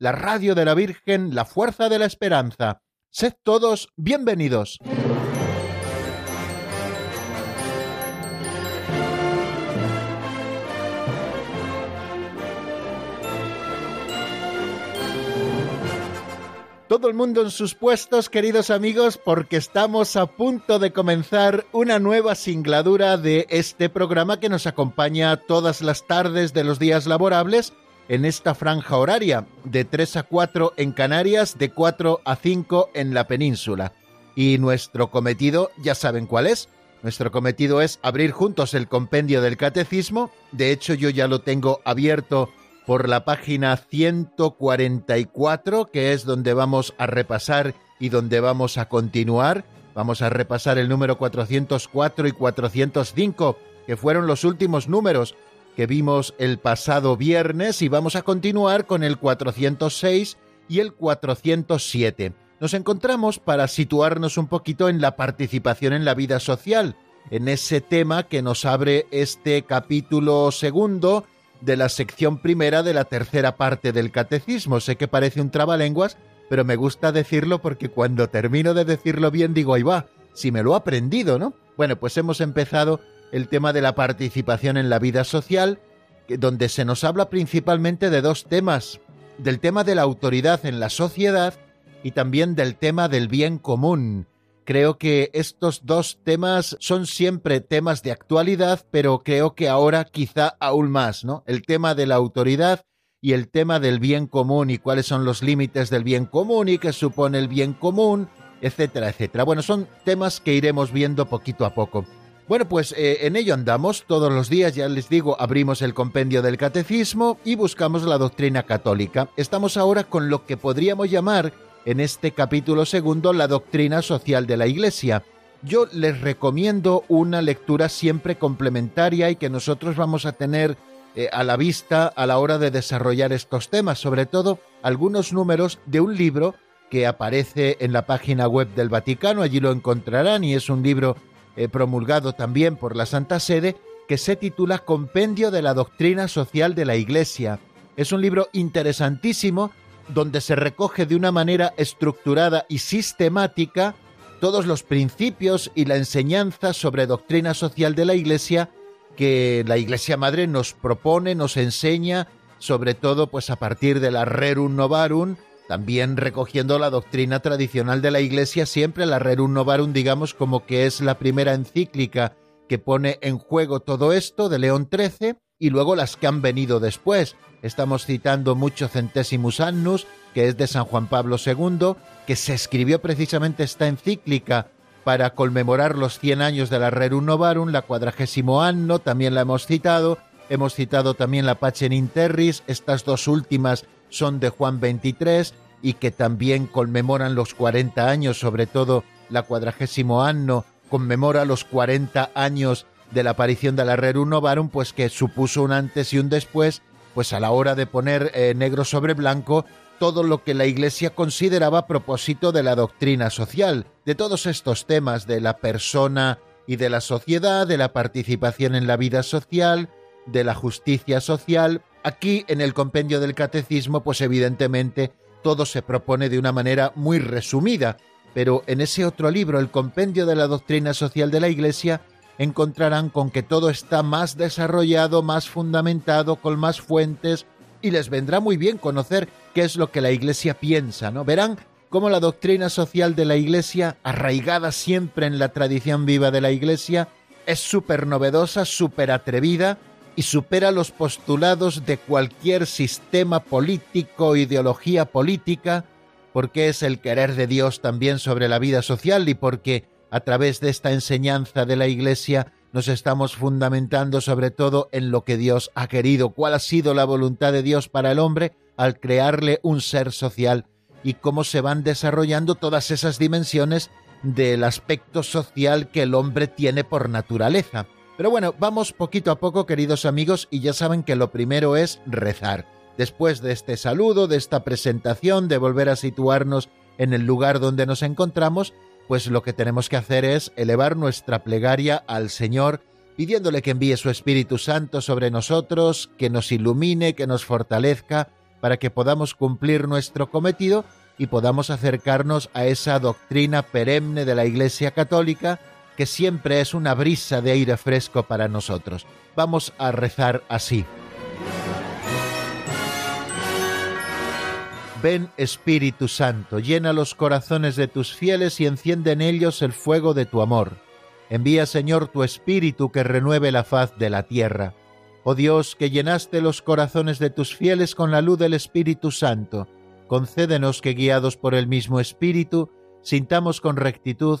la radio de la Virgen, la fuerza de la esperanza. Sed todos bienvenidos. Todo el mundo en sus puestos, queridos amigos, porque estamos a punto de comenzar una nueva singladura de este programa que nos acompaña todas las tardes de los días laborables en esta franja horaria, de 3 a 4 en Canarias, de 4 a 5 en la península. Y nuestro cometido, ya saben cuál es. Nuestro cometido es abrir juntos el compendio del catecismo. De hecho, yo ya lo tengo abierto por la página 144, que es donde vamos a repasar y donde vamos a continuar. Vamos a repasar el número 404 y 405, que fueron los últimos números que vimos el pasado viernes y vamos a continuar con el 406 y el 407. Nos encontramos para situarnos un poquito en la participación en la vida social, en ese tema que nos abre este capítulo segundo de la sección primera de la tercera parte del catecismo. Sé que parece un trabalenguas, pero me gusta decirlo porque cuando termino de decirlo bien digo, ahí va, si me lo he aprendido, ¿no? Bueno, pues hemos empezado el tema de la participación en la vida social, donde se nos habla principalmente de dos temas, del tema de la autoridad en la sociedad y también del tema del bien común. Creo que estos dos temas son siempre temas de actualidad, pero creo que ahora quizá aún más, ¿no? El tema de la autoridad y el tema del bien común y cuáles son los límites del bien común y qué supone el bien común, etcétera, etcétera. Bueno, son temas que iremos viendo poquito a poco. Bueno, pues eh, en ello andamos todos los días, ya les digo, abrimos el compendio del catecismo y buscamos la doctrina católica. Estamos ahora con lo que podríamos llamar en este capítulo segundo la doctrina social de la Iglesia. Yo les recomiendo una lectura siempre complementaria y que nosotros vamos a tener eh, a la vista a la hora de desarrollar estos temas, sobre todo algunos números de un libro que aparece en la página web del Vaticano, allí lo encontrarán y es un libro eh, promulgado también por la Santa Sede que se titula Compendio de la Doctrina Social de la Iglesia. Es un libro interesantísimo donde se recoge de una manera estructurada y sistemática todos los principios y la enseñanza sobre doctrina social de la Iglesia que la Iglesia Madre nos propone, nos enseña, sobre todo pues a partir de la Rerum Novarum, también recogiendo la doctrina tradicional de la Iglesia, siempre la Rerum Novarum digamos como que es la primera encíclica que pone en juego todo esto de León XIII y luego las que han venido después, Estamos citando mucho Centésimus Annus, que es de San Juan Pablo II, que se escribió precisamente esta encíclica para conmemorar los 100 años de la Rerum Novarum, la cuadragésimo anno, también la hemos citado. Hemos citado también la Pacem in Terris, estas dos últimas son de Juan 23 y que también conmemoran los 40 años, sobre todo la cuadragésimo anno conmemora los 40 años de la aparición de la Rerum Novarum, pues que supuso un antes y un después pues a la hora de poner eh, negro sobre blanco todo lo que la Iglesia consideraba a propósito de la doctrina social, de todos estos temas de la persona y de la sociedad, de la participación en la vida social, de la justicia social. Aquí en el compendio del catecismo, pues evidentemente todo se propone de una manera muy resumida, pero en ese otro libro, el compendio de la doctrina social de la Iglesia, encontrarán con que todo está más desarrollado, más fundamentado, con más fuentes, y les vendrá muy bien conocer qué es lo que la Iglesia piensa, ¿no? Verán cómo la doctrina social de la Iglesia, arraigada siempre en la tradición viva de la Iglesia, es súper novedosa, súper atrevida y supera los postulados de cualquier sistema político, ideología política, porque es el querer de Dios también sobre la vida social y porque a través de esta enseñanza de la Iglesia nos estamos fundamentando sobre todo en lo que Dios ha querido, cuál ha sido la voluntad de Dios para el hombre al crearle un ser social y cómo se van desarrollando todas esas dimensiones del aspecto social que el hombre tiene por naturaleza. Pero bueno, vamos poquito a poco, queridos amigos, y ya saben que lo primero es rezar. Después de este saludo, de esta presentación, de volver a situarnos en el lugar donde nos encontramos, pues lo que tenemos que hacer es elevar nuestra plegaria al Señor, pidiéndole que envíe su Espíritu Santo sobre nosotros, que nos ilumine, que nos fortalezca, para que podamos cumplir nuestro cometido y podamos acercarnos a esa doctrina perenne de la Iglesia Católica, que siempre es una brisa de aire fresco para nosotros. Vamos a rezar así. Ven Espíritu Santo, llena los corazones de tus fieles y enciende en ellos el fuego de tu amor. Envía Señor tu Espíritu que renueve la faz de la tierra. Oh Dios, que llenaste los corazones de tus fieles con la luz del Espíritu Santo, concédenos que guiados por el mismo Espíritu, sintamos con rectitud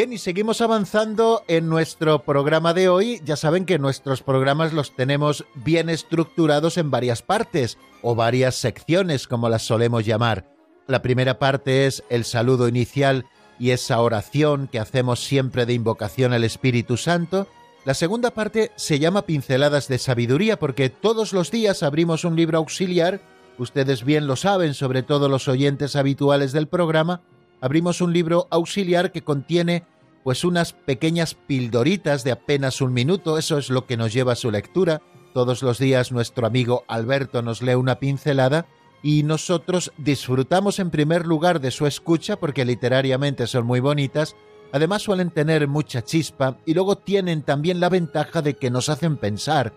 Bien, y seguimos avanzando en nuestro programa de hoy. Ya saben que nuestros programas los tenemos bien estructurados en varias partes o varias secciones, como las solemos llamar. La primera parte es el saludo inicial y esa oración que hacemos siempre de invocación al Espíritu Santo. La segunda parte se llama Pinceladas de Sabiduría porque todos los días abrimos un libro auxiliar, ustedes bien lo saben, sobre todo los oyentes habituales del programa, abrimos un libro auxiliar que contiene pues unas pequeñas pildoritas de apenas un minuto, eso es lo que nos lleva a su lectura. Todos los días nuestro amigo Alberto nos lee una pincelada y nosotros disfrutamos en primer lugar de su escucha porque literariamente son muy bonitas, además suelen tener mucha chispa y luego tienen también la ventaja de que nos hacen pensar.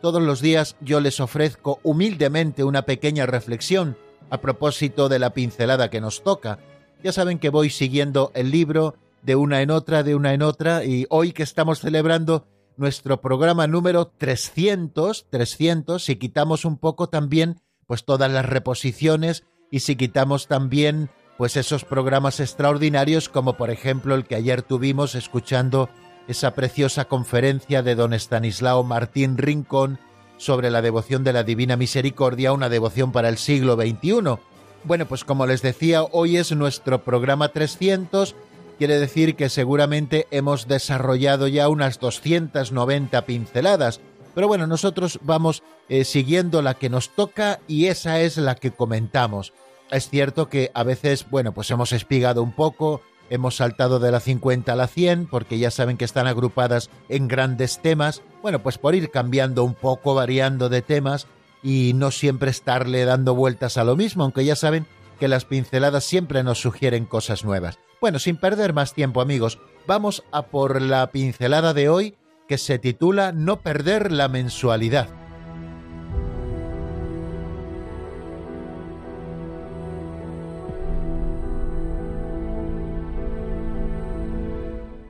Todos los días yo les ofrezco humildemente una pequeña reflexión a propósito de la pincelada que nos toca, ya saben que voy siguiendo el libro de una en otra, de una en otra, y hoy que estamos celebrando nuestro programa número 300, 300, si quitamos un poco también pues todas las reposiciones y si quitamos también pues esos programas extraordinarios como por ejemplo el que ayer tuvimos escuchando esa preciosa conferencia de don Estanislao Martín Rincón sobre la devoción de la Divina Misericordia, una devoción para el siglo XXI. Bueno, pues como les decía, hoy es nuestro programa 300, quiere decir que seguramente hemos desarrollado ya unas 290 pinceladas, pero bueno, nosotros vamos eh, siguiendo la que nos toca y esa es la que comentamos. Es cierto que a veces, bueno, pues hemos espigado un poco, hemos saltado de la 50 a la 100, porque ya saben que están agrupadas en grandes temas, bueno, pues por ir cambiando un poco, variando de temas, y no siempre estarle dando vueltas a lo mismo, aunque ya saben que las pinceladas siempre nos sugieren cosas nuevas. Bueno, sin perder más tiempo amigos, vamos a por la pincelada de hoy que se titula No perder la mensualidad.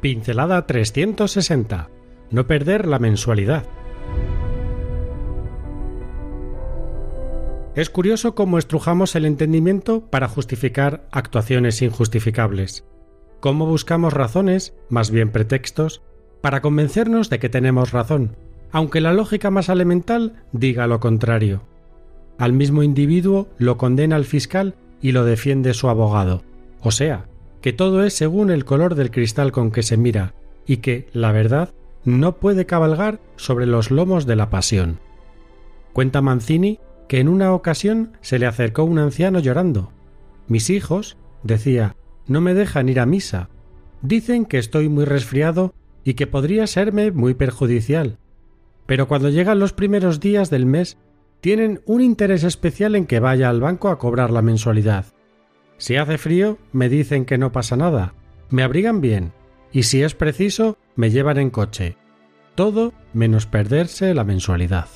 Pincelada 360. No perder la mensualidad. Es curioso cómo estrujamos el entendimiento para justificar actuaciones injustificables. Cómo buscamos razones, más bien pretextos, para convencernos de que tenemos razón, aunque la lógica más elemental diga lo contrario. Al mismo individuo lo condena el fiscal y lo defiende su abogado. O sea, que todo es según el color del cristal con que se mira, y que, la verdad, no puede cabalgar sobre los lomos de la pasión. Cuenta Mancini que en una ocasión se le acercó un anciano llorando. Mis hijos, decía, no me dejan ir a misa. Dicen que estoy muy resfriado y que podría serme muy perjudicial. Pero cuando llegan los primeros días del mes, tienen un interés especial en que vaya al banco a cobrar la mensualidad. Si hace frío, me dicen que no pasa nada, me abrigan bien, y si es preciso, me llevan en coche. Todo menos perderse la mensualidad.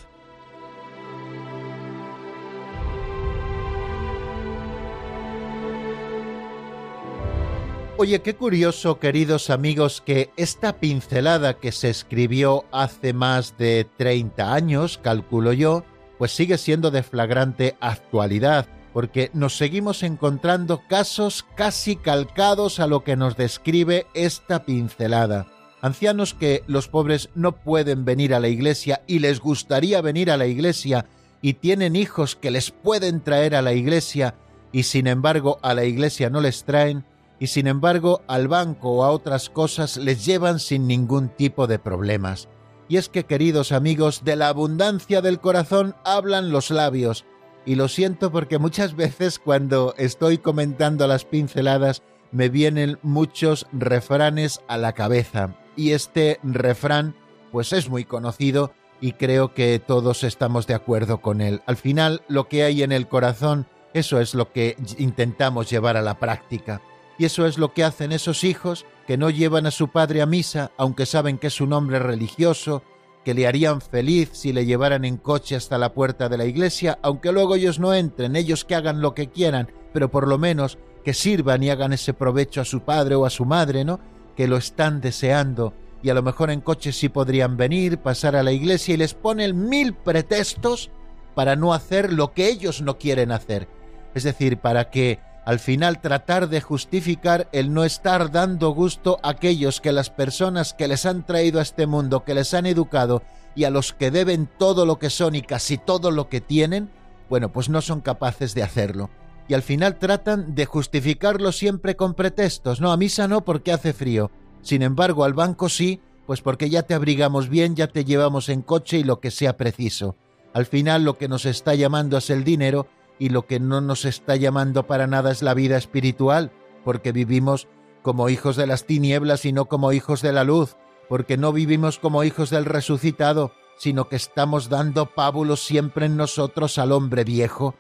Oye, qué curioso, queridos amigos, que esta pincelada que se escribió hace más de 30 años, calculo yo, pues sigue siendo de flagrante actualidad, porque nos seguimos encontrando casos casi calcados a lo que nos describe esta pincelada. Ancianos que los pobres no pueden venir a la iglesia y les gustaría venir a la iglesia y tienen hijos que les pueden traer a la iglesia y sin embargo a la iglesia no les traen y sin embargo al banco o a otras cosas les llevan sin ningún tipo de problemas. Y es que, queridos amigos, de la abundancia del corazón hablan los labios. Y lo siento porque muchas veces cuando estoy comentando las pinceladas me vienen muchos refranes a la cabeza. Y este refrán pues es muy conocido y creo que todos estamos de acuerdo con él. Al final, lo que hay en el corazón, eso es lo que intentamos llevar a la práctica. Y eso es lo que hacen esos hijos que no llevan a su padre a misa, aunque saben que es un hombre religioso, que le harían feliz si le llevaran en coche hasta la puerta de la iglesia, aunque luego ellos no entren, ellos que hagan lo que quieran, pero por lo menos que sirvan y hagan ese provecho a su padre o a su madre, ¿no? Que lo están deseando y a lo mejor en coche sí podrían venir, pasar a la iglesia y les ponen mil pretextos para no hacer lo que ellos no quieren hacer. Es decir, para que al final tratar de justificar el no estar dando gusto a aquellos que las personas que les han traído a este mundo, que les han educado y a los que deben todo lo que son y casi todo lo que tienen, bueno, pues no son capaces de hacerlo. Y al final tratan de justificarlo siempre con pretextos. No, a misa no porque hace frío. Sin embargo, al banco sí, pues porque ya te abrigamos bien, ya te llevamos en coche y lo que sea preciso. Al final lo que nos está llamando es el dinero y lo que no nos está llamando para nada es la vida espiritual, porque vivimos como hijos de las tinieblas y no como hijos de la luz, porque no vivimos como hijos del resucitado, sino que estamos dando pábulos siempre en nosotros al hombre viejo,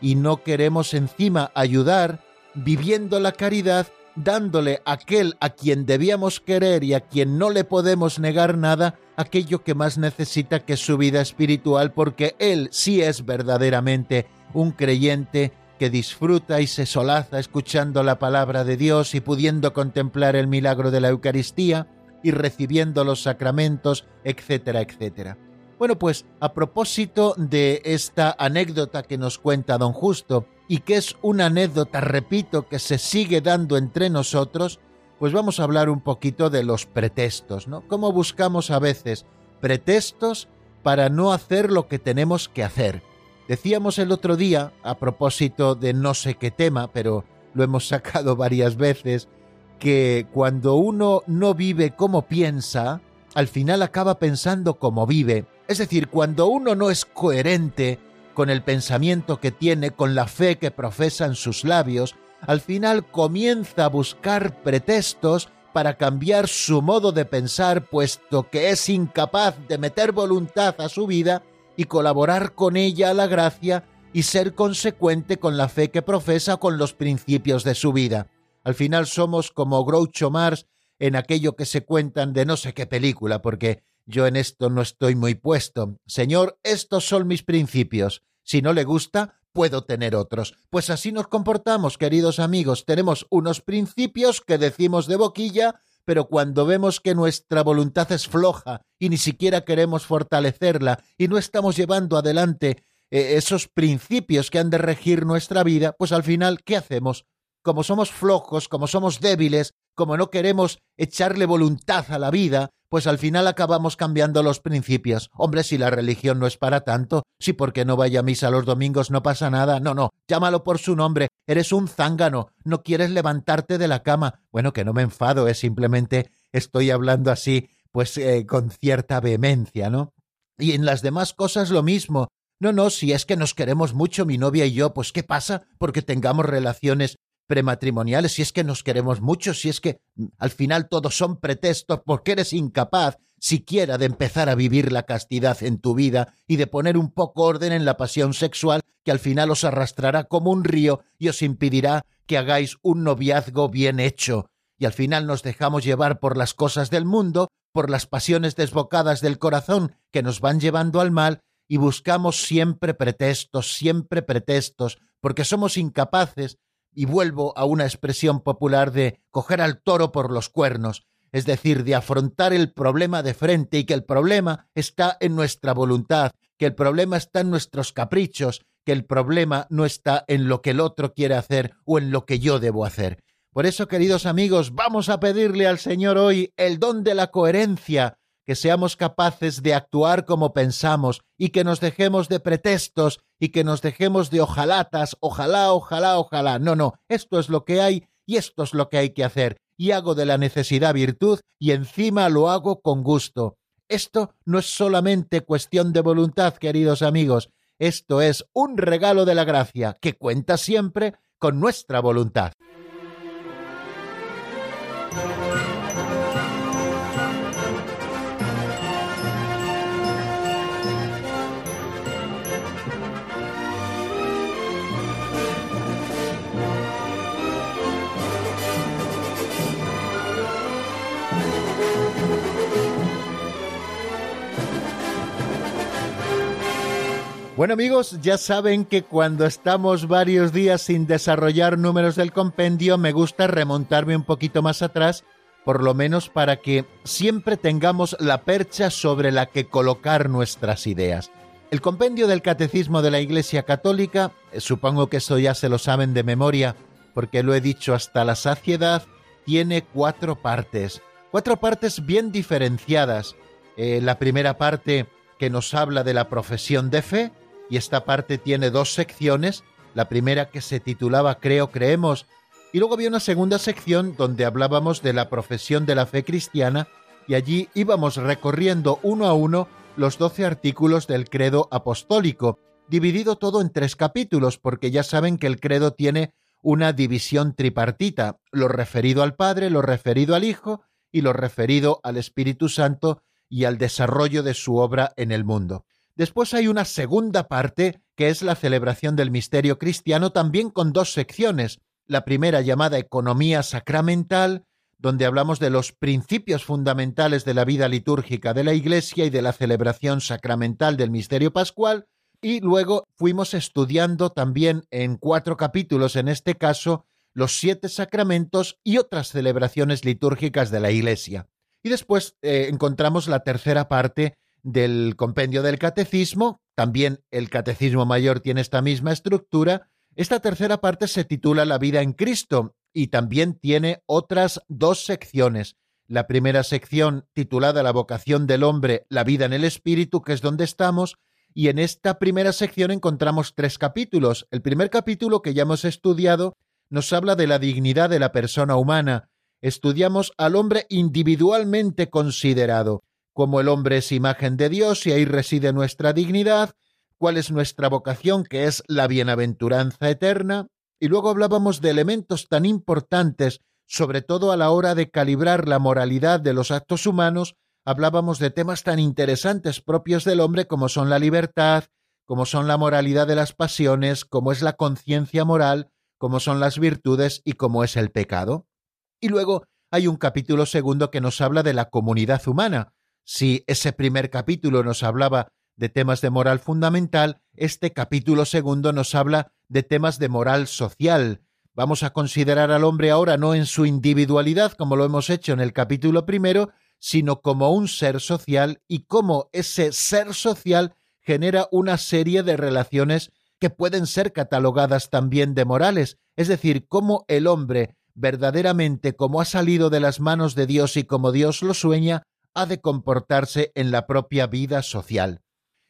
y no queremos encima ayudar, viviendo la caridad, dándole a aquel a quien debíamos querer y a quien no le podemos negar nada, aquello que más necesita que su vida espiritual, porque él sí es verdaderamente un creyente que disfruta y se solaza escuchando la palabra de Dios y pudiendo contemplar el milagro de la Eucaristía y recibiendo los sacramentos, etcétera, etcétera. Bueno, pues a propósito de esta anécdota que nos cuenta don Justo, y que es una anécdota, repito, que se sigue dando entre nosotros, pues vamos a hablar un poquito de los pretextos, ¿no? Cómo buscamos a veces pretextos para no hacer lo que tenemos que hacer. Decíamos el otro día, a propósito de no sé qué tema, pero lo hemos sacado varias veces, que cuando uno no vive como piensa, al final acaba pensando como vive. Es decir, cuando uno no es coherente con el pensamiento que tiene, con la fe que profesan sus labios, al final comienza a buscar pretextos para cambiar su modo de pensar, puesto que es incapaz de meter voluntad a su vida y colaborar con ella a la gracia y ser consecuente con la fe que profesa con los principios de su vida. Al final somos como Groucho Mars en aquello que se cuentan de no sé qué película, porque yo en esto no estoy muy puesto. Señor, estos son mis principios. Si no le gusta, puedo tener otros. Pues así nos comportamos, queridos amigos. Tenemos unos principios que decimos de boquilla, pero cuando vemos que nuestra voluntad es floja y ni siquiera queremos fortalecerla y no estamos llevando adelante eh, esos principios que han de regir nuestra vida, pues al final, ¿qué hacemos? Como somos flojos, como somos débiles, como no queremos echarle voluntad a la vida, pues al final acabamos cambiando los principios. Hombre, si la religión no es para tanto, si porque no vaya a misa los domingos no pasa nada, no, no, llámalo por su nombre, eres un zángano, no quieres levantarte de la cama. Bueno, que no me enfado, es simplemente estoy hablando así, pues eh, con cierta vehemencia, ¿no? Y en las demás cosas lo mismo. No, no, si es que nos queremos mucho mi novia y yo, pues ¿qué pasa? Porque tengamos relaciones prematrimoniales, si es que nos queremos mucho, si es que mm, al final todos son pretextos porque eres incapaz siquiera de empezar a vivir la castidad en tu vida y de poner un poco orden en la pasión sexual que al final os arrastrará como un río y os impedirá que hagáis un noviazgo bien hecho. Y al final nos dejamos llevar por las cosas del mundo, por las pasiones desbocadas del corazón que nos van llevando al mal y buscamos siempre pretextos, siempre pretextos, porque somos incapaces y vuelvo a una expresión popular de coger al toro por los cuernos, es decir, de afrontar el problema de frente y que el problema está en nuestra voluntad, que el problema está en nuestros caprichos, que el problema no está en lo que el otro quiere hacer o en lo que yo debo hacer. Por eso, queridos amigos, vamos a pedirle al Señor hoy el don de la coherencia, que seamos capaces de actuar como pensamos y que nos dejemos de pretextos y que nos dejemos de ojalatas, ojalá, ojalá, ojalá. No, no, esto es lo que hay y esto es lo que hay que hacer. Y hago de la necesidad virtud y encima lo hago con gusto. Esto no es solamente cuestión de voluntad, queridos amigos, esto es un regalo de la gracia que cuenta siempre con nuestra voluntad. Bueno amigos, ya saben que cuando estamos varios días sin desarrollar números del compendio, me gusta remontarme un poquito más atrás, por lo menos para que siempre tengamos la percha sobre la que colocar nuestras ideas. El compendio del Catecismo de la Iglesia Católica, eh, supongo que eso ya se lo saben de memoria, porque lo he dicho hasta la saciedad, tiene cuatro partes, cuatro partes bien diferenciadas. Eh, la primera parte que nos habla de la profesión de fe, y esta parte tiene dos secciones, la primera que se titulaba Creo, creemos, y luego había una segunda sección donde hablábamos de la profesión de la fe cristiana y allí íbamos recorriendo uno a uno los doce artículos del credo apostólico, dividido todo en tres capítulos, porque ya saben que el credo tiene una división tripartita, lo referido al Padre, lo referido al Hijo y lo referido al Espíritu Santo y al desarrollo de su obra en el mundo. Después hay una segunda parte, que es la celebración del misterio cristiano, también con dos secciones. La primera llamada Economía Sacramental, donde hablamos de los principios fundamentales de la vida litúrgica de la Iglesia y de la celebración sacramental del misterio pascual, y luego fuimos estudiando también en cuatro capítulos, en este caso, los siete sacramentos y otras celebraciones litúrgicas de la Iglesia. Y después eh, encontramos la tercera parte, del compendio del catecismo, también el catecismo mayor tiene esta misma estructura, esta tercera parte se titula La vida en Cristo y también tiene otras dos secciones. La primera sección titulada La vocación del hombre, la vida en el espíritu, que es donde estamos, y en esta primera sección encontramos tres capítulos. El primer capítulo que ya hemos estudiado nos habla de la dignidad de la persona humana. Estudiamos al hombre individualmente considerado cómo el hombre es imagen de Dios y ahí reside nuestra dignidad, cuál es nuestra vocación, que es la bienaventuranza eterna, y luego hablábamos de elementos tan importantes, sobre todo a la hora de calibrar la moralidad de los actos humanos, hablábamos de temas tan interesantes propios del hombre como son la libertad, como son la moralidad de las pasiones, como es la conciencia moral, como son las virtudes y como es el pecado. Y luego hay un capítulo segundo que nos habla de la comunidad humana, si ese primer capítulo nos hablaba de temas de moral fundamental, este capítulo segundo nos habla de temas de moral social. Vamos a considerar al hombre ahora no en su individualidad, como lo hemos hecho en el capítulo primero, sino como un ser social y cómo ese ser social genera una serie de relaciones que pueden ser catalogadas también de morales, es decir, cómo el hombre verdaderamente como ha salido de las manos de Dios y como Dios lo sueña, ha de comportarse en la propia vida social.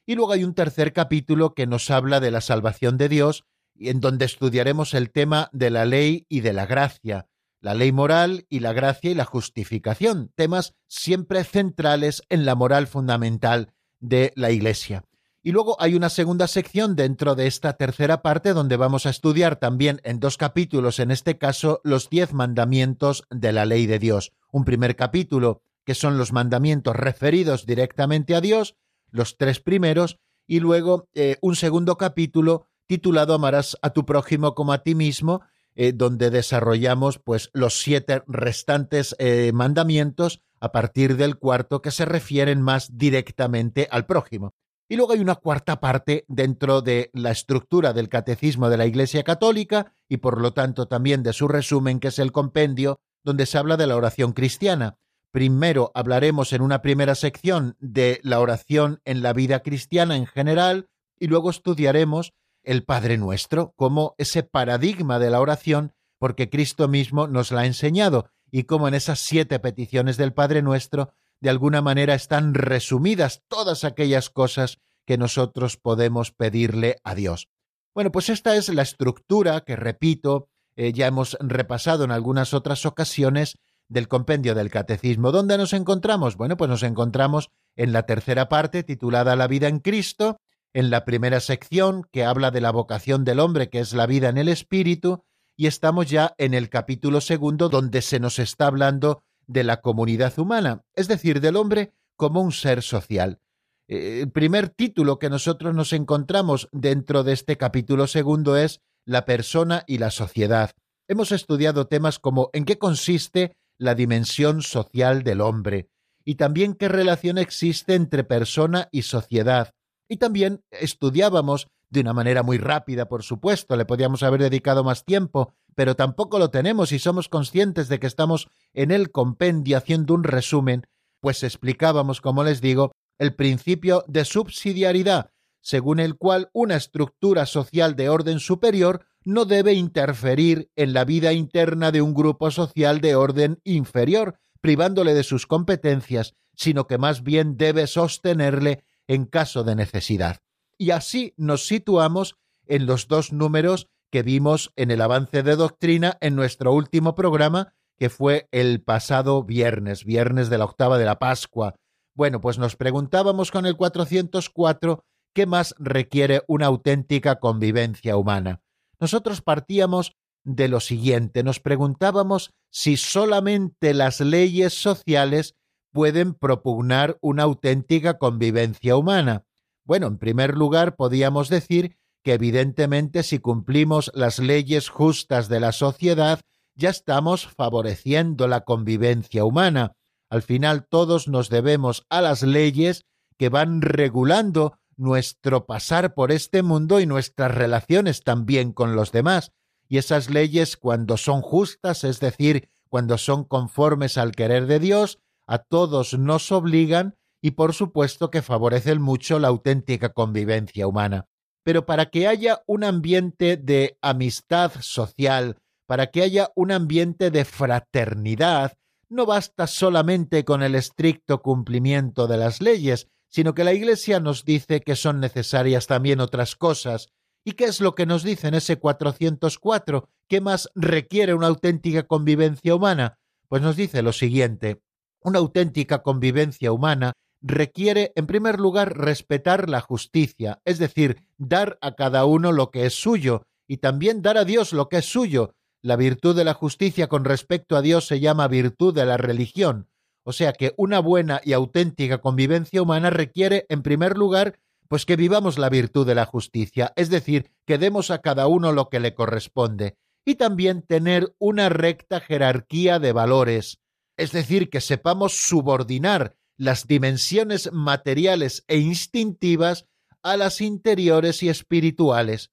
Y luego hay un tercer capítulo que nos habla de la salvación de Dios, en donde estudiaremos el tema de la ley y de la gracia, la ley moral y la gracia y la justificación, temas siempre centrales en la moral fundamental de la Iglesia. Y luego hay una segunda sección dentro de esta tercera parte donde vamos a estudiar también en dos capítulos, en este caso, los diez mandamientos de la ley de Dios. Un primer capítulo que son los mandamientos referidos directamente a Dios, los tres primeros, y luego eh, un segundo capítulo titulado Amarás a tu prójimo como a ti mismo, eh, donde desarrollamos pues los siete restantes eh, mandamientos a partir del cuarto que se refieren más directamente al prójimo. Y luego hay una cuarta parte dentro de la estructura del catecismo de la Iglesia Católica y por lo tanto también de su resumen, que es el compendio, donde se habla de la oración cristiana. Primero hablaremos en una primera sección de la oración en la vida cristiana en general y luego estudiaremos el Padre Nuestro como ese paradigma de la oración porque Cristo mismo nos la ha enseñado y como en esas siete peticiones del Padre Nuestro de alguna manera están resumidas todas aquellas cosas que nosotros podemos pedirle a Dios. Bueno, pues esta es la estructura que, repito, eh, ya hemos repasado en algunas otras ocasiones del compendio del catecismo. ¿Dónde nos encontramos? Bueno, pues nos encontramos en la tercera parte titulada La vida en Cristo, en la primera sección que habla de la vocación del hombre, que es la vida en el Espíritu, y estamos ya en el capítulo segundo donde se nos está hablando de la comunidad humana, es decir, del hombre como un ser social. Eh, el primer título que nosotros nos encontramos dentro de este capítulo segundo es La persona y la sociedad. Hemos estudiado temas como en qué consiste la dimensión social del hombre y también qué relación existe entre persona y sociedad. Y también estudiábamos de una manera muy rápida, por supuesto, le podíamos haber dedicado más tiempo, pero tampoco lo tenemos y somos conscientes de que estamos en el compendio haciendo un resumen, pues explicábamos, como les digo, el principio de subsidiariedad, según el cual una estructura social de orden superior no debe interferir en la vida interna de un grupo social de orden inferior, privándole de sus competencias, sino que más bien debe sostenerle en caso de necesidad. Y así nos situamos en los dos números que vimos en el avance de doctrina en nuestro último programa, que fue el pasado viernes, viernes de la octava de la Pascua. Bueno, pues nos preguntábamos con el 404 qué más requiere una auténtica convivencia humana. Nosotros partíamos de lo siguiente, nos preguntábamos si solamente las leyes sociales pueden propugnar una auténtica convivencia humana. Bueno, en primer lugar, podíamos decir que evidentemente si cumplimos las leyes justas de la sociedad, ya estamos favoreciendo la convivencia humana. Al final todos nos debemos a las leyes que van regulando nuestro pasar por este mundo y nuestras relaciones también con los demás. Y esas leyes, cuando son justas, es decir, cuando son conformes al querer de Dios, a todos nos obligan y por supuesto que favorecen mucho la auténtica convivencia humana pero para que haya un ambiente de amistad social, para que haya un ambiente de fraternidad, no basta solamente con el estricto cumplimiento de las leyes, sino que la Iglesia nos dice que son necesarias también otras cosas. ¿Y qué es lo que nos dice en ese 404? ¿Qué más requiere una auténtica convivencia humana? Pues nos dice lo siguiente. Una auténtica convivencia humana requiere, en primer lugar, respetar la justicia, es decir, dar a cada uno lo que es suyo, y también dar a Dios lo que es suyo. La virtud de la justicia con respecto a Dios se llama virtud de la religión. O sea que una buena y auténtica convivencia humana requiere, en primer lugar, pues que vivamos la virtud de la justicia, es decir, que demos a cada uno lo que le corresponde, y también tener una recta jerarquía de valores, es decir, que sepamos subordinar las dimensiones materiales e instintivas a las interiores y espirituales.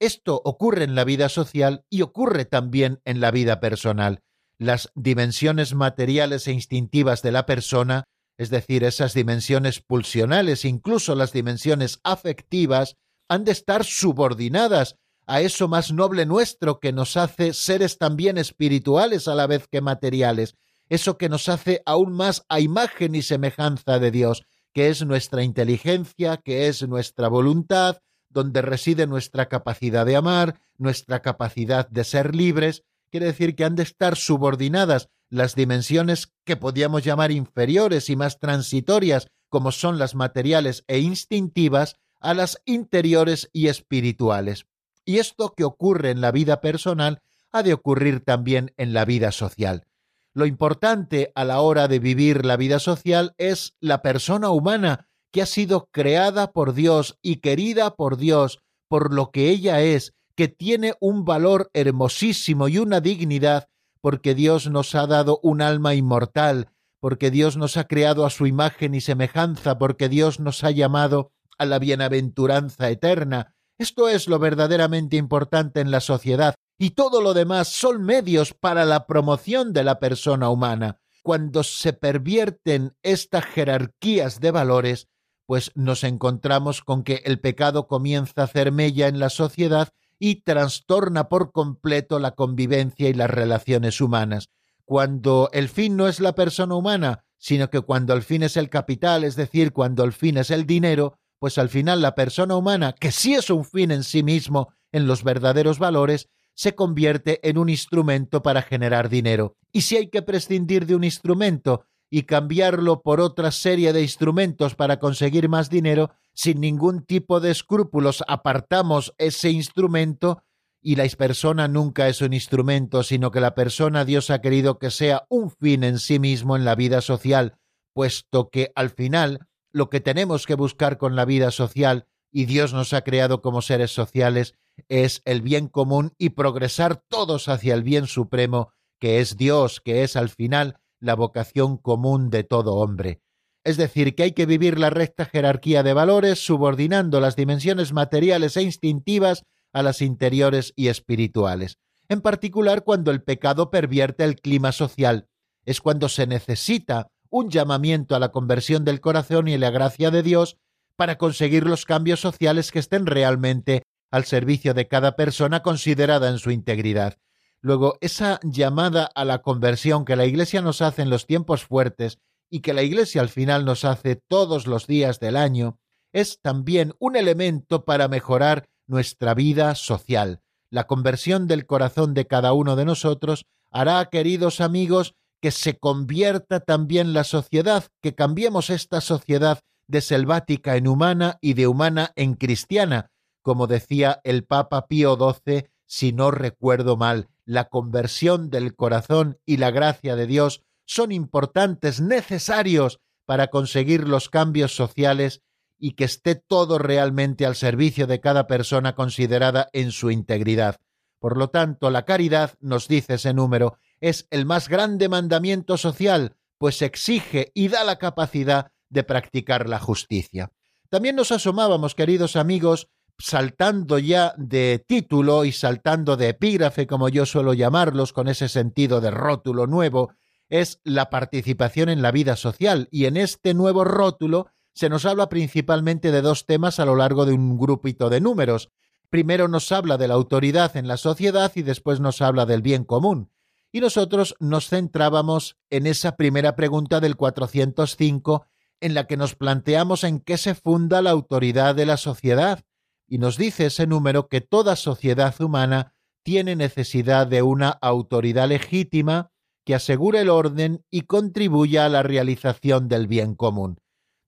Esto ocurre en la vida social y ocurre también en la vida personal. Las dimensiones materiales e instintivas de la persona, es decir, esas dimensiones pulsionales, incluso las dimensiones afectivas, han de estar subordinadas a eso más noble nuestro que nos hace seres también espirituales a la vez que materiales, eso que nos hace aún más a imagen y semejanza de Dios, que es nuestra inteligencia, que es nuestra voluntad, donde reside nuestra capacidad de amar, nuestra capacidad de ser libres, quiere decir que han de estar subordinadas las dimensiones que podíamos llamar inferiores y más transitorias, como son las materiales e instintivas, a las interiores y espirituales. Y esto que ocurre en la vida personal ha de ocurrir también en la vida social. Lo importante a la hora de vivir la vida social es la persona humana que ha sido creada por Dios y querida por Dios por lo que ella es, que tiene un valor hermosísimo y una dignidad, porque Dios nos ha dado un alma inmortal, porque Dios nos ha creado a su imagen y semejanza, porque Dios nos ha llamado a la bienaventuranza eterna. Esto es lo verdaderamente importante en la sociedad y todo lo demás son medios para la promoción de la persona humana. Cuando se pervierten estas jerarquías de valores, pues nos encontramos con que el pecado comienza a hacer mella en la sociedad y trastorna por completo la convivencia y las relaciones humanas. Cuando el fin no es la persona humana, sino que cuando el fin es el capital, es decir, cuando el fin es el dinero, pues al final la persona humana, que sí es un fin en sí mismo en los verdaderos valores, se convierte en un instrumento para generar dinero. Y si hay que prescindir de un instrumento y cambiarlo por otra serie de instrumentos para conseguir más dinero, sin ningún tipo de escrúpulos apartamos ese instrumento y la persona nunca es un instrumento, sino que la persona Dios ha querido que sea un fin en sí mismo en la vida social, puesto que al final lo que tenemos que buscar con la vida social, y Dios nos ha creado como seres sociales, es el bien común y progresar todos hacia el bien supremo, que es Dios, que es al final la vocación común de todo hombre. Es decir, que hay que vivir la recta jerarquía de valores, subordinando las dimensiones materiales e instintivas a las interiores y espirituales. En particular cuando el pecado pervierte el clima social, es cuando se necesita un llamamiento a la conversión del corazón y la gracia de Dios para conseguir los cambios sociales que estén realmente al servicio de cada persona considerada en su integridad. Luego, esa llamada a la conversión que la Iglesia nos hace en los tiempos fuertes y que la Iglesia al final nos hace todos los días del año, es también un elemento para mejorar nuestra vida social. La conversión del corazón de cada uno de nosotros hará, queridos amigos, que se convierta también la sociedad, que cambiemos esta sociedad de selvática en humana y de humana en cristiana, como decía el Papa Pío XII, si no recuerdo mal, la conversión del corazón y la gracia de Dios son importantes, necesarios para conseguir los cambios sociales y que esté todo realmente al servicio de cada persona considerada en su integridad. Por lo tanto, la caridad, nos dice ese número, es el más grande mandamiento social, pues exige y da la capacidad de practicar la justicia. También nos asomábamos, queridos amigos, saltando ya de título y saltando de epígrafe, como yo suelo llamarlos, con ese sentido de rótulo nuevo, es la participación en la vida social, y en este nuevo rótulo se nos habla principalmente de dos temas a lo largo de un grupito de números. Primero nos habla de la autoridad en la sociedad y después nos habla del bien común. Y nosotros nos centrábamos en esa primera pregunta del 405 en la que nos planteamos en qué se funda la autoridad de la sociedad. Y nos dice ese número que toda sociedad humana tiene necesidad de una autoridad legítima que asegure el orden y contribuya a la realización del bien común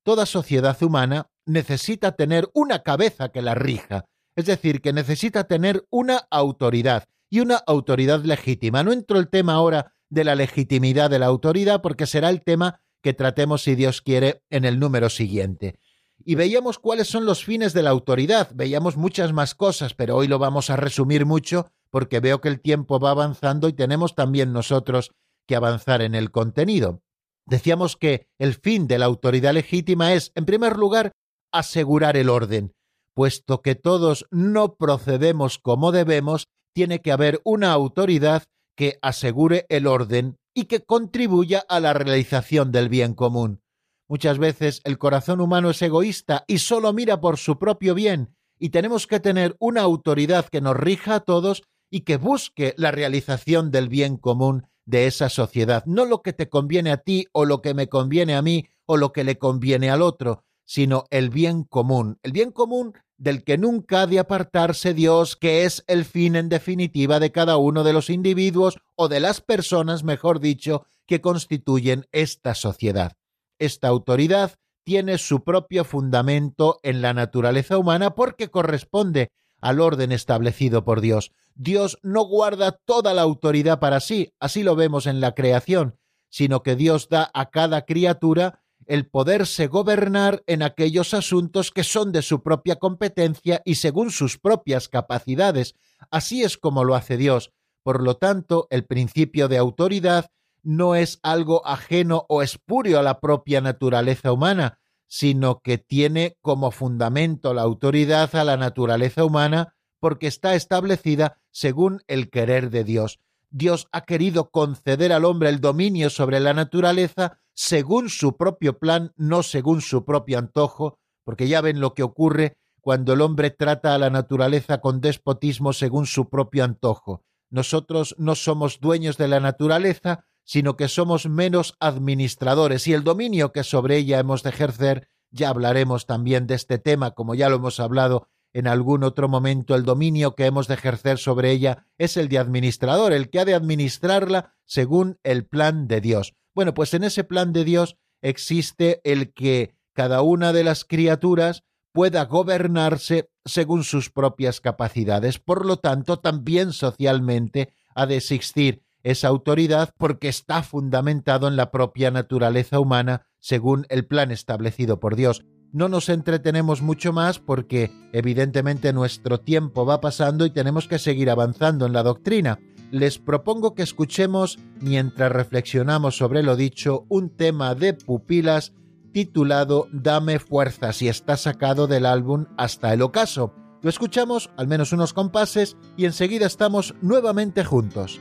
toda sociedad humana necesita tener una cabeza que la rija, es decir, que necesita tener una autoridad y una autoridad legítima. No entro el tema ahora de la legitimidad de la autoridad porque será el tema que tratemos, si Dios quiere, en el número siguiente. Y veíamos cuáles son los fines de la autoridad, veíamos muchas más cosas, pero hoy lo vamos a resumir mucho porque veo que el tiempo va avanzando y tenemos también nosotros que avanzar en el contenido. Decíamos que el fin de la autoridad legítima es, en primer lugar, asegurar el orden. Puesto que todos no procedemos como debemos, tiene que haber una autoridad que asegure el orden y que contribuya a la realización del bien común. Muchas veces el corazón humano es egoísta y solo mira por su propio bien, y tenemos que tener una autoridad que nos rija a todos y que busque la realización del bien común de esa sociedad, no lo que te conviene a ti o lo que me conviene a mí o lo que le conviene al otro, sino el bien común, el bien común del que nunca ha de apartarse Dios, que es el fin en definitiva de cada uno de los individuos o de las personas, mejor dicho, que constituyen esta sociedad. Esta autoridad tiene su propio fundamento en la naturaleza humana porque corresponde al orden establecido por Dios. Dios no guarda toda la autoridad para sí, así lo vemos en la creación, sino que Dios da a cada criatura el poderse gobernar en aquellos asuntos que son de su propia competencia y según sus propias capacidades. Así es como lo hace Dios. Por lo tanto, el principio de autoridad no es algo ajeno o espurio a la propia naturaleza humana, sino que tiene como fundamento la autoridad a la naturaleza humana porque está establecida según el querer de Dios. Dios ha querido conceder al hombre el dominio sobre la naturaleza según su propio plan, no según su propio antojo, porque ya ven lo que ocurre cuando el hombre trata a la naturaleza con despotismo según su propio antojo. Nosotros no somos dueños de la naturaleza, sino que somos menos administradores y el dominio que sobre ella hemos de ejercer, ya hablaremos también de este tema, como ya lo hemos hablado en algún otro momento, el dominio que hemos de ejercer sobre ella es el de administrador, el que ha de administrarla según el plan de Dios. Bueno, pues en ese plan de Dios existe el que cada una de las criaturas pueda gobernarse según sus propias capacidades. Por lo tanto, también socialmente ha de existir esa autoridad porque está fundamentado en la propia naturaleza humana según el plan establecido por Dios. No nos entretenemos mucho más porque evidentemente nuestro tiempo va pasando y tenemos que seguir avanzando en la doctrina. Les propongo que escuchemos, mientras reflexionamos sobre lo dicho, un tema de pupilas titulado Dame fuerzas y está sacado del álbum Hasta el ocaso. Lo escuchamos al menos unos compases y enseguida estamos nuevamente juntos.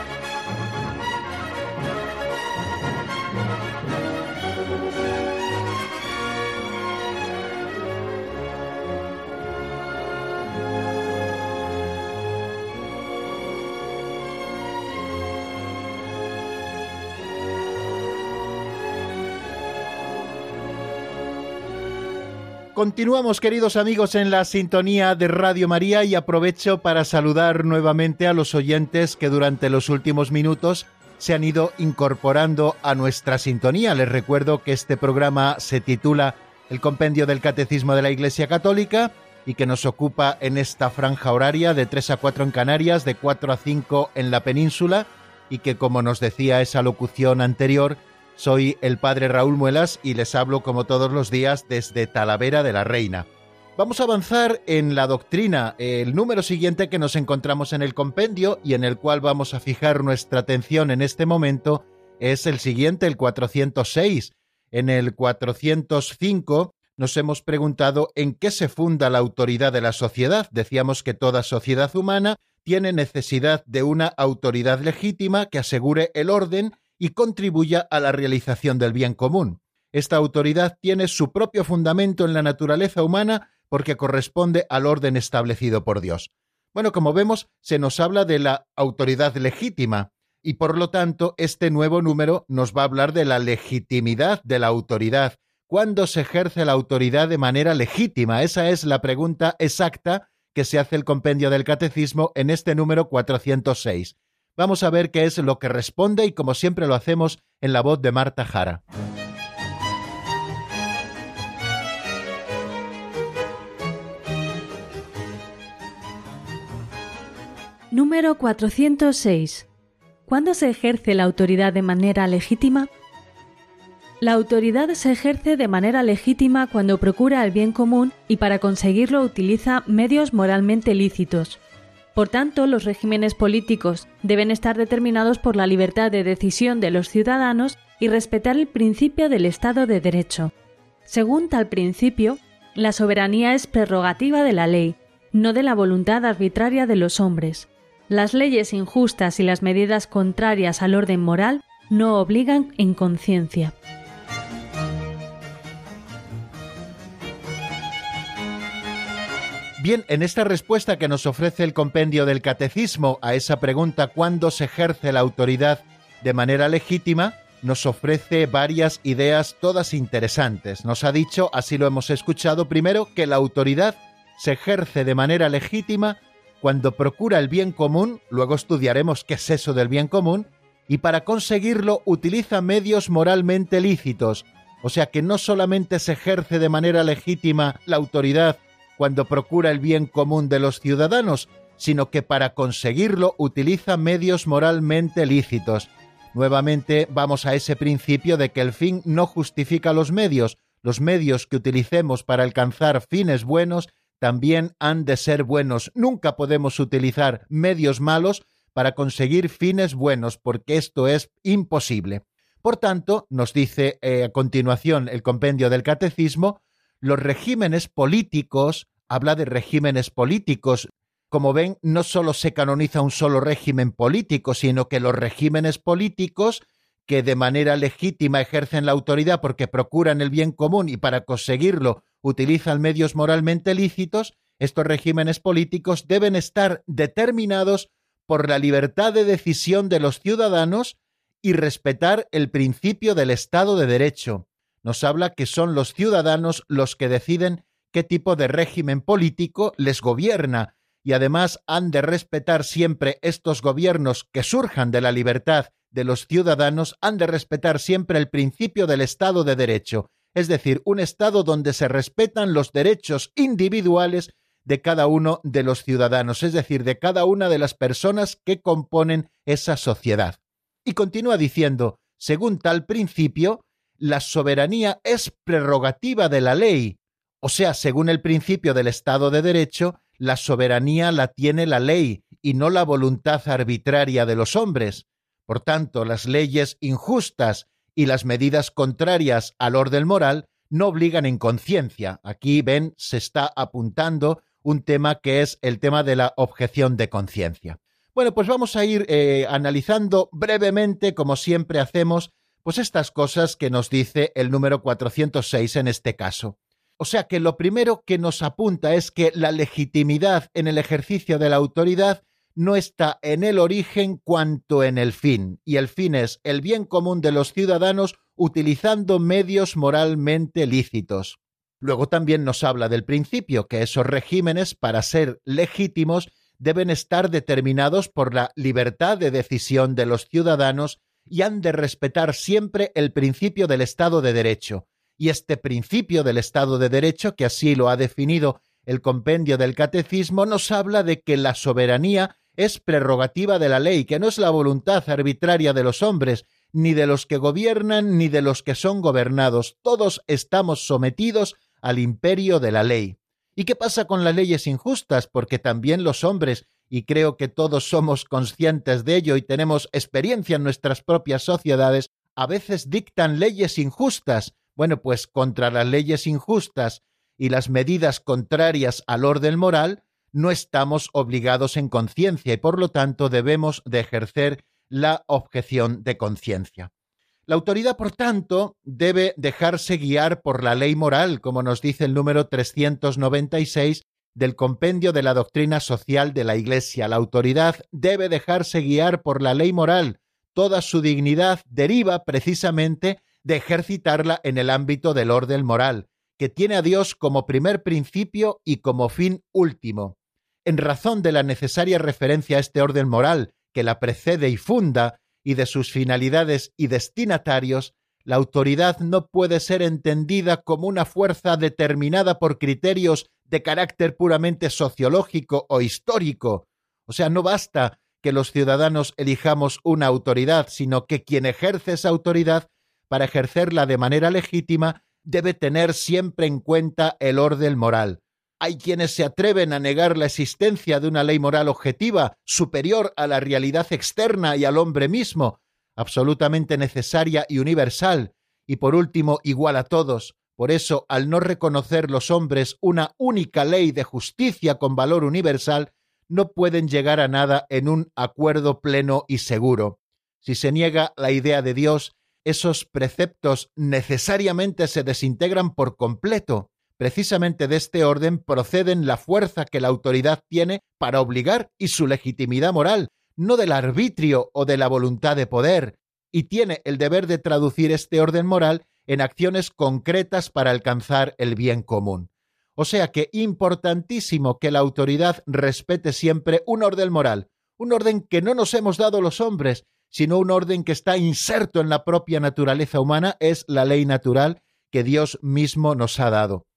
Continuamos, queridos amigos, en la sintonía de Radio María y aprovecho para saludar nuevamente a los oyentes que durante los últimos minutos se han ido incorporando a nuestra sintonía. Les recuerdo que este programa se titula El Compendio del Catecismo de la Iglesia Católica y que nos ocupa en esta franja horaria de 3 a 4 en Canarias, de 4 a 5 en la península y que, como nos decía esa locución anterior, soy el padre Raúl Muelas y les hablo como todos los días desde Talavera de la Reina. Vamos a avanzar en la doctrina. El número siguiente que nos encontramos en el compendio y en el cual vamos a fijar nuestra atención en este momento es el siguiente, el 406. En el 405 nos hemos preguntado en qué se funda la autoridad de la sociedad. Decíamos que toda sociedad humana tiene necesidad de una autoridad legítima que asegure el orden y contribuya a la realización del bien común. Esta autoridad tiene su propio fundamento en la naturaleza humana porque corresponde al orden establecido por Dios. Bueno, como vemos, se nos habla de la autoridad legítima y por lo tanto este nuevo número nos va a hablar de la legitimidad de la autoridad. ¿Cuándo se ejerce la autoridad de manera legítima? Esa es la pregunta exacta que se hace el compendio del catecismo en este número 406. Vamos a ver qué es lo que responde y como siempre lo hacemos en la voz de Marta Jara. Número 406. ¿Cuándo se ejerce la autoridad de manera legítima? La autoridad se ejerce de manera legítima cuando procura el bien común y para conseguirlo utiliza medios moralmente lícitos. Por tanto, los regímenes políticos deben estar determinados por la libertad de decisión de los ciudadanos y respetar el principio del Estado de Derecho. Según tal principio, la soberanía es prerrogativa de la ley, no de la voluntad arbitraria de los hombres. Las leyes injustas y las medidas contrarias al orden moral no obligan en conciencia. Bien, en esta respuesta que nos ofrece el compendio del catecismo a esa pregunta ¿cuándo se ejerce la autoridad de manera legítima? nos ofrece varias ideas todas interesantes. Nos ha dicho, así lo hemos escuchado, primero que la autoridad se ejerce de manera legítima cuando procura el bien común, luego estudiaremos qué es eso del bien común, y para conseguirlo utiliza medios moralmente lícitos, o sea que no solamente se ejerce de manera legítima la autoridad cuando procura el bien común de los ciudadanos, sino que para conseguirlo utiliza medios moralmente lícitos. Nuevamente vamos a ese principio de que el fin no justifica los medios, los medios que utilicemos para alcanzar fines buenos también han de ser buenos. Nunca podemos utilizar medios malos para conseguir fines buenos, porque esto es imposible. Por tanto, nos dice eh, a continuación el compendio del Catecismo, los regímenes políticos habla de regímenes políticos. Como ven, no solo se canoniza un solo régimen político, sino que los regímenes políticos que de manera legítima ejercen la autoridad porque procuran el bien común y para conseguirlo utilizan medios moralmente lícitos, estos regímenes políticos deben estar determinados por la libertad de decisión de los ciudadanos y respetar el principio del Estado de Derecho. Nos habla que son los ciudadanos los que deciden qué tipo de régimen político les gobierna y además han de respetar siempre estos gobiernos que surjan de la libertad de los ciudadanos, han de respetar siempre el principio del Estado de Derecho, es decir, un Estado donde se respetan los derechos individuales de cada uno de los ciudadanos, es decir, de cada una de las personas que componen esa sociedad. Y continúa diciendo, según tal principio, la soberanía es prerrogativa de la ley, o sea, según el principio del Estado de Derecho, la soberanía la tiene la ley y no la voluntad arbitraria de los hombres. Por tanto, las leyes injustas y las medidas contrarias al orden moral no obligan en conciencia. Aquí ven, se está apuntando un tema que es el tema de la objeción de conciencia. Bueno, pues vamos a ir eh, analizando brevemente, como siempre hacemos, pues estas cosas que nos dice el número 406 en este caso. O sea que lo primero que nos apunta es que la legitimidad en el ejercicio de la autoridad no está en el origen cuanto en el fin, y el fin es el bien común de los ciudadanos utilizando medios moralmente lícitos. Luego también nos habla del principio que esos regímenes, para ser legítimos, deben estar determinados por la libertad de decisión de los ciudadanos y han de respetar siempre el principio del Estado de Derecho, y este principio del Estado de Derecho, que así lo ha definido el compendio del Catecismo, nos habla de que la soberanía es prerrogativa de la ley, que no es la voluntad arbitraria de los hombres, ni de los que gobiernan, ni de los que son gobernados. Todos estamos sometidos al imperio de la ley. ¿Y qué pasa con las leyes injustas? Porque también los hombres, y creo que todos somos conscientes de ello y tenemos experiencia en nuestras propias sociedades, a veces dictan leyes injustas. Bueno, pues contra las leyes injustas y las medidas contrarias al orden moral, no estamos obligados en conciencia y por lo tanto debemos de ejercer la objeción de conciencia. La autoridad, por tanto, debe dejarse guiar por la ley moral, como nos dice el número 396 del compendio de la doctrina social de la Iglesia. La autoridad debe dejarse guiar por la ley moral. Toda su dignidad deriva precisamente de ejercitarla en el ámbito del orden moral, que tiene a Dios como primer principio y como fin último. En razón de la necesaria referencia a este orden moral que la precede y funda, y de sus finalidades y destinatarios, la autoridad no puede ser entendida como una fuerza determinada por criterios de carácter puramente sociológico o histórico. O sea, no basta que los ciudadanos elijamos una autoridad, sino que quien ejerce esa autoridad, para ejercerla de manera legítima, debe tener siempre en cuenta el orden moral. Hay quienes se atreven a negar la existencia de una ley moral objetiva, superior a la realidad externa y al hombre mismo, absolutamente necesaria y universal, y por último igual a todos. Por eso, al no reconocer los hombres una única ley de justicia con valor universal, no pueden llegar a nada en un acuerdo pleno y seguro. Si se niega la idea de Dios, esos preceptos necesariamente se desintegran por completo Precisamente de este orden proceden la fuerza que la autoridad tiene para obligar y su legitimidad moral, no del arbitrio o de la voluntad de poder, y tiene el deber de traducir este orden moral en acciones concretas para alcanzar el bien común. O sea que importantísimo que la autoridad respete siempre un orden moral, un orden que no nos hemos dado los hombres, sino un orden que está inserto en la propia naturaleza humana, es la ley natural que Dios mismo nos ha dado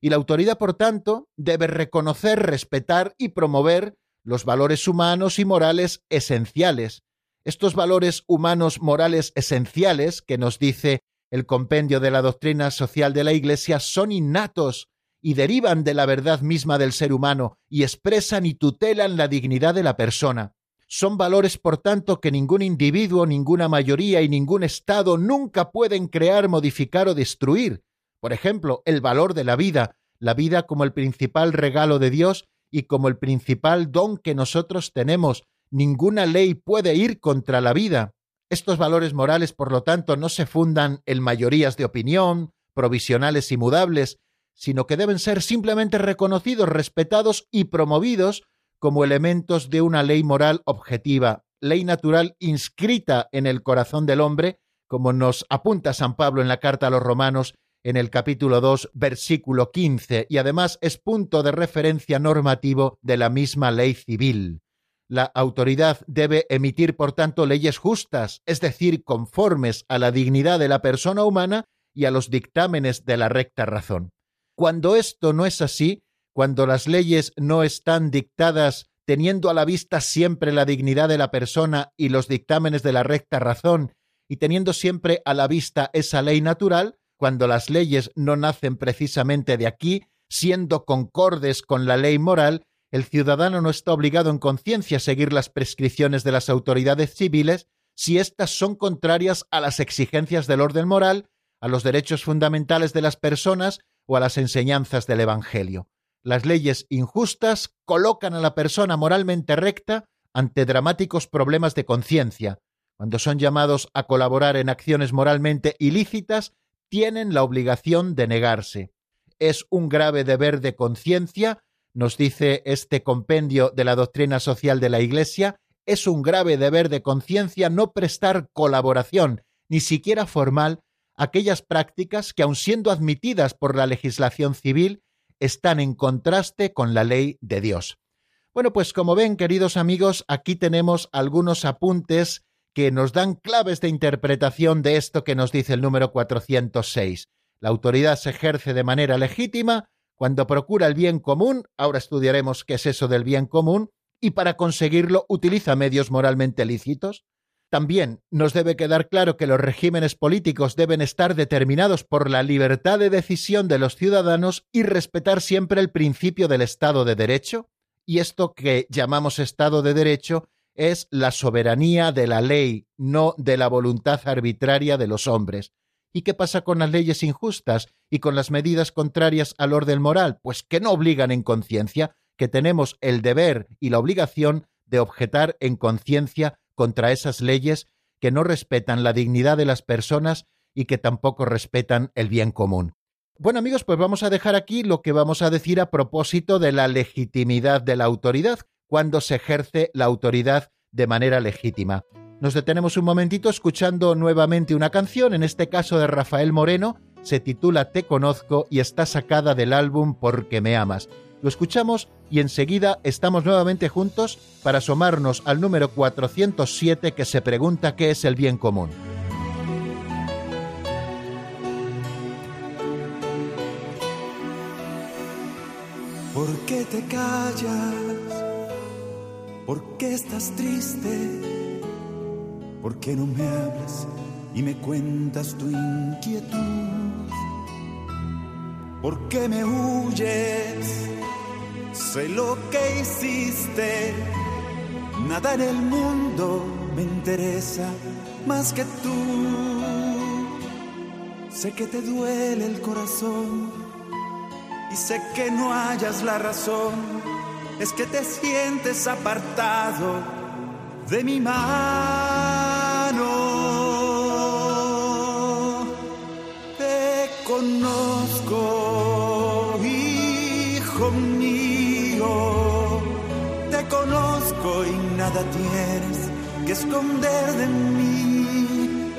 y la autoridad, por tanto, debe reconocer, respetar y promover los valores humanos y morales esenciales. Estos valores humanos morales esenciales, que nos dice el compendio de la doctrina social de la Iglesia, son innatos y derivan de la verdad misma del ser humano y expresan y tutelan la dignidad de la persona. Son valores, por tanto, que ningún individuo, ninguna mayoría y ningún Estado nunca pueden crear, modificar o destruir, por ejemplo, el valor de la vida, la vida como el principal regalo de Dios y como el principal don que nosotros tenemos. Ninguna ley puede ir contra la vida. Estos valores morales, por lo tanto, no se fundan en mayorías de opinión, provisionales y mudables, sino que deben ser simplemente reconocidos, respetados y promovidos como elementos de una ley moral objetiva, ley natural inscrita en el corazón del hombre, como nos apunta San Pablo en la carta a los romanos en el capítulo 2, versículo 15, y además es punto de referencia normativo de la misma ley civil. La autoridad debe emitir, por tanto, leyes justas, es decir, conformes a la dignidad de la persona humana y a los dictámenes de la recta razón. Cuando esto no es así, cuando las leyes no están dictadas teniendo a la vista siempre la dignidad de la persona y los dictámenes de la recta razón, y teniendo siempre a la vista esa ley natural, cuando las leyes no nacen precisamente de aquí, siendo concordes con la ley moral, el ciudadano no está obligado en conciencia a seguir las prescripciones de las autoridades civiles si éstas son contrarias a las exigencias del orden moral, a los derechos fundamentales de las personas o a las enseñanzas del Evangelio. Las leyes injustas colocan a la persona moralmente recta ante dramáticos problemas de conciencia. Cuando son llamados a colaborar en acciones moralmente ilícitas, tienen la obligación de negarse. Es un grave deber de conciencia, nos dice este compendio de la doctrina social de la Iglesia, es un grave deber de conciencia no prestar colaboración, ni siquiera formal, a aquellas prácticas que, aun siendo admitidas por la legislación civil, están en contraste con la ley de Dios. Bueno, pues como ven, queridos amigos, aquí tenemos algunos apuntes que nos dan claves de interpretación de esto que nos dice el número 406. La autoridad se ejerce de manera legítima cuando procura el bien común, ahora estudiaremos qué es eso del bien común, y para conseguirlo utiliza medios moralmente lícitos. También nos debe quedar claro que los regímenes políticos deben estar determinados por la libertad de decisión de los ciudadanos y respetar siempre el principio del Estado de Derecho. Y esto que llamamos Estado de Derecho es la soberanía de la ley, no de la voluntad arbitraria de los hombres. ¿Y qué pasa con las leyes injustas y con las medidas contrarias al orden moral? Pues que no obligan en conciencia, que tenemos el deber y la obligación de objetar en conciencia contra esas leyes que no respetan la dignidad de las personas y que tampoco respetan el bien común. Bueno amigos, pues vamos a dejar aquí lo que vamos a decir a propósito de la legitimidad de la autoridad, cuando se ejerce la autoridad de manera legítima. Nos detenemos un momentito escuchando nuevamente una canción, en este caso de Rafael Moreno, se titula Te conozco y está sacada del álbum Porque me amas. Lo escuchamos y enseguida estamos nuevamente juntos para asomarnos al número 407 que se pregunta qué es el bien común. ¿Por qué te callas? ¿Por qué estás triste? ¿Por qué no me hablas y me cuentas tu inquietud? ¿Por qué me huyes? Sé lo que hiciste, nada en el mundo me interesa más que tú. Sé que te duele el corazón y sé que no hayas la razón, es que te sientes apartado de mi mano. Te conozco, y nada tienes que esconder de mí.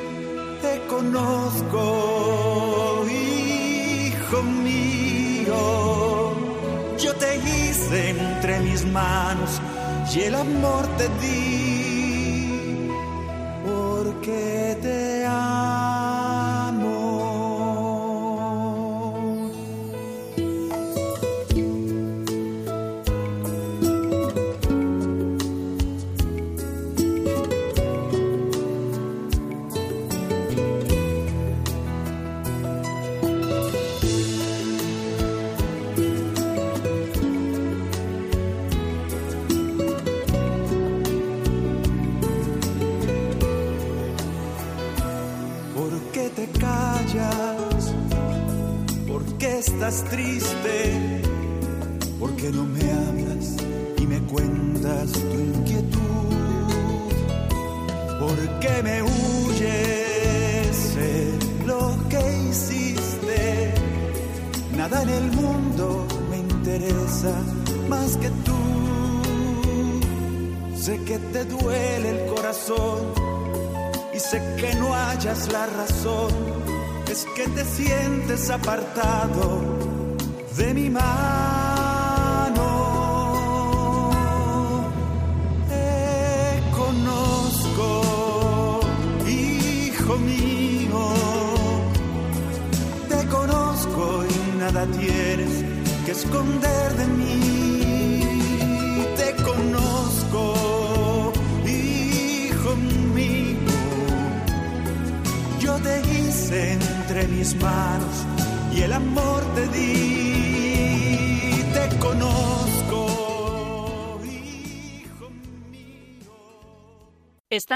Te conozco, hijo mío, yo te hice entre mis manos y el amor te di porque te apartado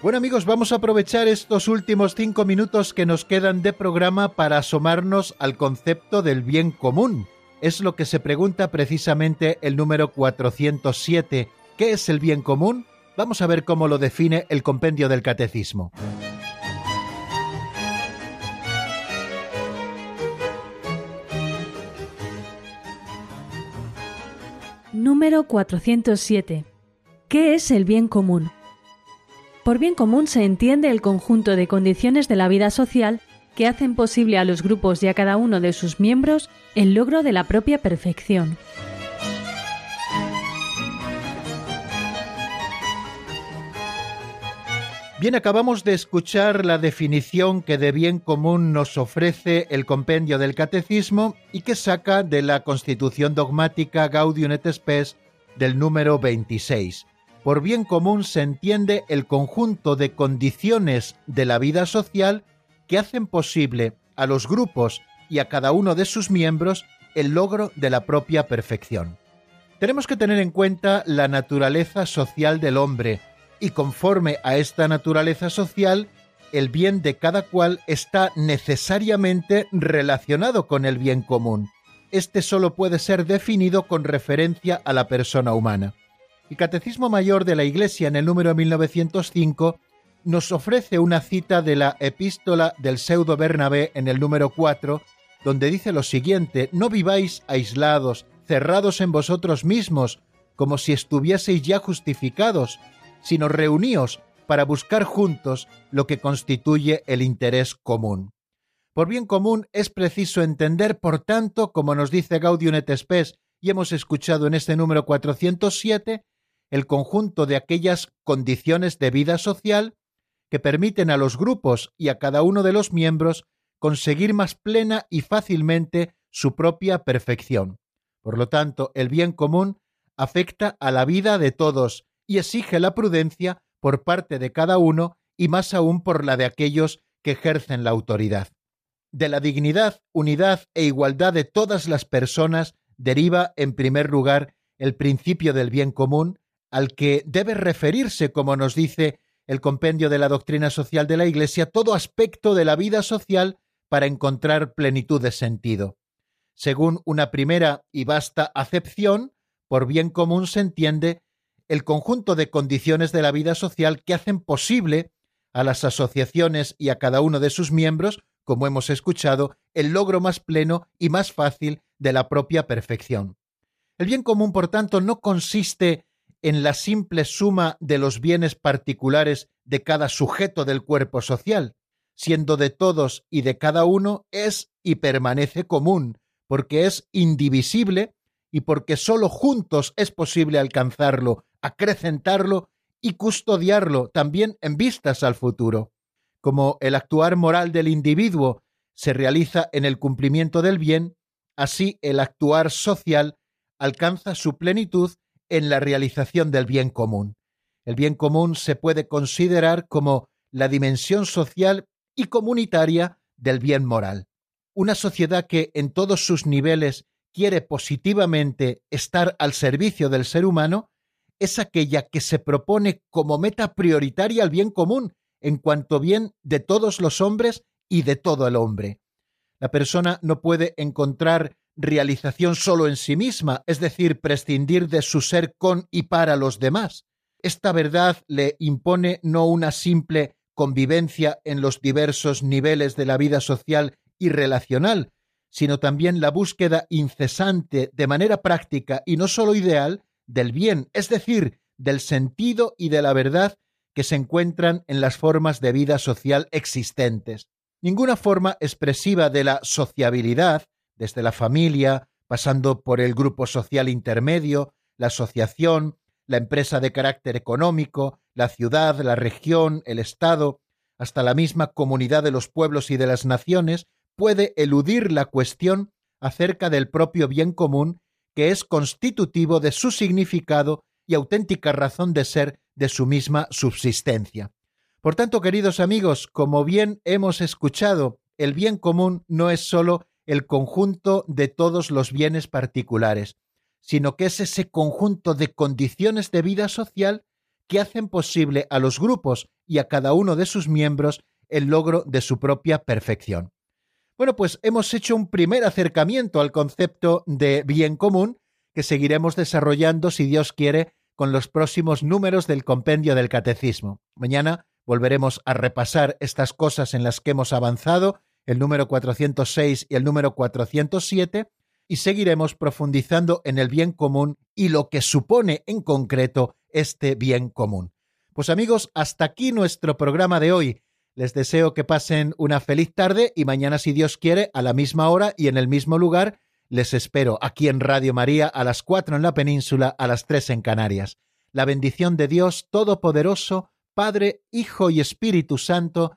Bueno amigos, vamos a aprovechar estos últimos cinco minutos que nos quedan de programa para asomarnos al concepto del bien común. Es lo que se pregunta precisamente el número 407. ¿Qué es el bien común? Vamos a ver cómo lo define el compendio del catecismo. Número 407. ¿Qué es el bien común? Por bien común se entiende el conjunto de condiciones de la vida social que hacen posible a los grupos y a cada uno de sus miembros el logro de la propia perfección. Bien, acabamos de escuchar la definición que de bien común nos ofrece el compendio del Catecismo y que saca de la Constitución dogmática Gaudium et Spes del número 26. Por bien común se entiende el conjunto de condiciones de la vida social que hacen posible a los grupos y a cada uno de sus miembros el logro de la propia perfección. Tenemos que tener en cuenta la naturaleza social del hombre, y conforme a esta naturaleza social, el bien de cada cual está necesariamente relacionado con el bien común. Este solo puede ser definido con referencia a la persona humana. El Catecismo Mayor de la Iglesia en el número 1905 nos ofrece una cita de la epístola del pseudo Bernabé en el número 4, donde dice lo siguiente, no viváis aislados, cerrados en vosotros mismos, como si estuvieseis ya justificados, sino reuníos para buscar juntos lo que constituye el interés común. Por bien común es preciso entender, por tanto, como nos dice Gaudium et Spes y hemos escuchado en este número 407, el conjunto de aquellas condiciones de vida social que permiten a los grupos y a cada uno de los miembros conseguir más plena y fácilmente su propia perfección. Por lo tanto, el bien común afecta a la vida de todos y exige la prudencia por parte de cada uno y más aún por la de aquellos que ejercen la autoridad. De la dignidad, unidad e igualdad de todas las personas deriva, en primer lugar, el principio del bien común, al que debe referirse, como nos dice el compendio de la doctrina social de la Iglesia, todo aspecto de la vida social para encontrar plenitud de sentido. Según una primera y vasta acepción, por bien común se entiende el conjunto de condiciones de la vida social que hacen posible a las asociaciones y a cada uno de sus miembros, como hemos escuchado, el logro más pleno y más fácil de la propia perfección. El bien común, por tanto, no consiste en la simple suma de los bienes particulares de cada sujeto del cuerpo social, siendo de todos y de cada uno, es y permanece común, porque es indivisible y porque sólo juntos es posible alcanzarlo acrecentarlo y custodiarlo también en vistas al futuro. Como el actuar moral del individuo se realiza en el cumplimiento del bien, así el actuar social alcanza su plenitud en la realización del bien común. El bien común se puede considerar como la dimensión social y comunitaria del bien moral. Una sociedad que en todos sus niveles quiere positivamente estar al servicio del ser humano es aquella que se propone como meta prioritaria al bien común en cuanto bien de todos los hombres y de todo el hombre. La persona no puede encontrar realización solo en sí misma, es decir, prescindir de su ser con y para los demás. Esta verdad le impone no una simple convivencia en los diversos niveles de la vida social y relacional, sino también la búsqueda incesante de manera práctica y no solo ideal del bien, es decir, del sentido y de la verdad que se encuentran en las formas de vida social existentes. Ninguna forma expresiva de la sociabilidad, desde la familia, pasando por el grupo social intermedio, la asociación, la empresa de carácter económico, la ciudad, la región, el Estado, hasta la misma comunidad de los pueblos y de las naciones, puede eludir la cuestión acerca del propio bien común que es constitutivo de su significado y auténtica razón de ser de su misma subsistencia. Por tanto, queridos amigos, como bien hemos escuchado, el bien común no es sólo el conjunto de todos los bienes particulares, sino que es ese conjunto de condiciones de vida social que hacen posible a los grupos y a cada uno de sus miembros el logro de su propia perfección. Bueno, pues hemos hecho un primer acercamiento al concepto de bien común que seguiremos desarrollando, si Dios quiere, con los próximos números del compendio del Catecismo. Mañana volveremos a repasar estas cosas en las que hemos avanzado, el número 406 y el número 407, y seguiremos profundizando en el bien común y lo que supone en concreto este bien común. Pues amigos, hasta aquí nuestro programa de hoy. Les deseo que pasen una feliz tarde y mañana, si Dios quiere, a la misma hora y en el mismo lugar, les espero aquí en Radio María a las cuatro en la península, a las tres en Canarias. La bendición de Dios Todopoderoso, Padre, Hijo y Espíritu Santo,